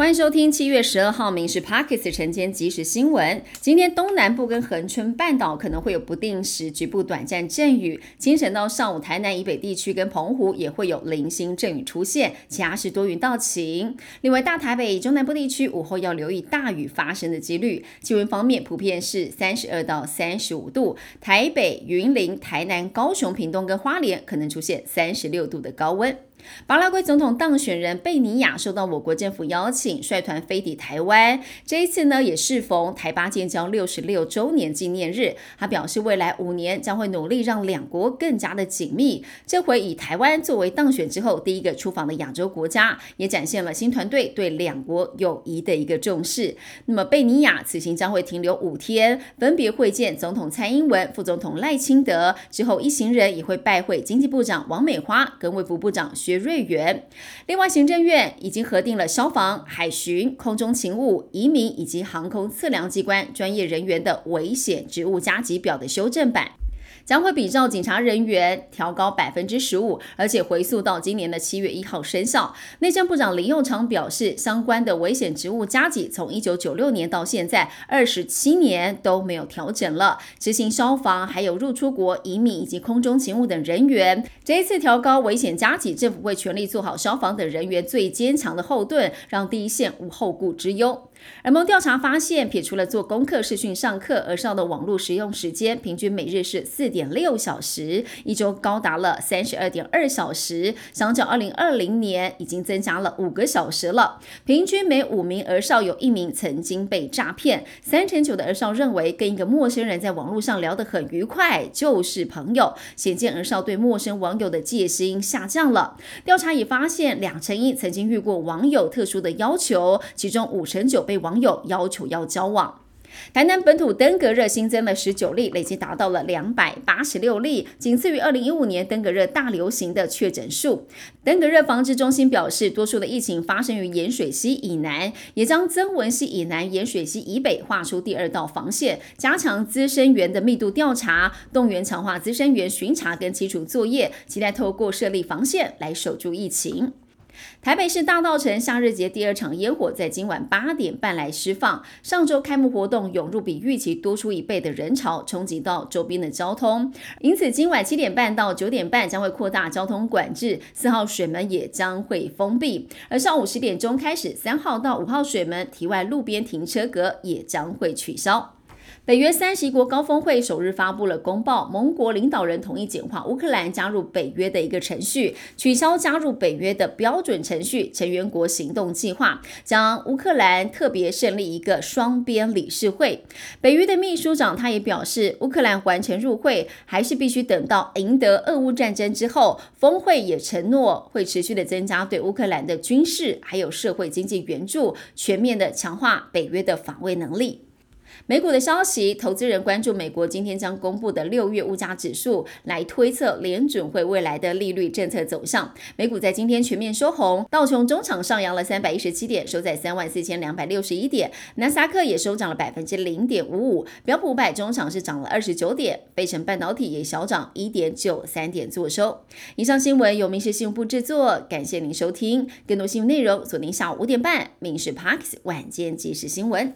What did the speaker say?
欢迎收听七月十二号《民事 Pockets》晨间即时新闻。今天东南部跟恒春半岛可能会有不定时局部短暂阵雨，清晨到上午台南以北地区跟澎湖也会有零星阵雨出现，其他是多云到晴。另外，大台北以中南部地区午后要留意大雨发生的几率。气温方面，普遍是三十二到三十五度，台北、云林、台南、高雄、屏东跟花莲可能出现三十六度的高温。巴拉圭总统当选人贝尼亚受到我国政府邀请，率团飞抵台湾。这一次呢，也适逢台巴建交六十六周年纪念日。他表示，未来五年将会努力让两国更加的紧密。这回以台湾作为当选之后第一个出访的亚洲国家，也展现了新团队对两国友谊的一个重视。那么，贝尼亚此行将会停留五天，分别会见总统蔡英文、副总统赖清德。之后，一行人也会拜会经济部长王美花跟卫福部长学瑞元。另外，行政院已经核定了消防、海巡、空中勤务、移民以及航空测量机关专业人员的危险职务加级表的修正版。将会比照警察人员调高百分之十五，而且回溯到今年的七月一号生效。内政部长林佑昌表示，相关的危险职务加级从一九九六年到现在二十七年都没有调整了。执行消防、还有入出国、移民以及空中勤务等人员，这一次调高危险加级，政府会全力做好消防等人员最坚强的后盾，让第一线无后顾之忧。而蒙调查发现，撇除了做功课、视讯上课而上的网络使用时间，平均每日是四点六小时，一周高达了三十二点二小时，相较二零二零年已经增加了五个小时了。平均每五名儿少有一名曾经被诈骗，三成九的儿少认为跟一个陌生人在网络上聊得很愉快，就是朋友，显见儿少对陌生网友的戒心下降了。调查也发现，两成一曾经遇过网友特殊的要求，其中五成九。被网友要求要交往。台南本土登革热新增了十九例，累计达到了两百八十六例，仅次于二零一五年登革热大流行的确诊数。登革热防治中心表示，多数的疫情发生于盐水溪以南，也将曾文溪以南、盐水溪以北划出第二道防线，加强资深员的密度调查，动员强化资深员巡查跟基础作业，期待透过设立防线来守住疫情。台北市大道城夏日节第二场烟火在今晚八点半来释放。上周开幕活动涌入比预期多出一倍的人潮，冲击到周边的交通，因此今晚七点半到九点半将会扩大交通管制，四号水门也将会封闭。而上午十点钟开始，三号到五号水门体外路边停车格也将会取消。北约三十一国高峰会首日发布了公报，盟国领导人同意简化乌克兰加入北约的一个程序，取消加入北约的标准程序成员国行动计划，将乌克兰特别设立一个双边理事会。北约的秘书长他也表示，乌克兰完成入会还是必须等到赢得俄乌战争之后。峰会也承诺会持续的增加对乌克兰的军事还有社会经济援助，全面的强化北约的防卫能力。美股的消息，投资人关注美国今天将公布的六月物价指数，来推测联准会未来的利率政策走向。美股在今天全面收红，道琼中场上扬了三百一十七点，收在三万四千两百六十一点；纳斯达克也收涨了百分之零点五五，标普五百中场是涨了二十九点，费城半导体也小涨一点九三点做收。以上新闻由民事新闻部制作，感谢您收听。更多新闻内容锁定下午五点半《民事 Parks 晚间即时新闻》。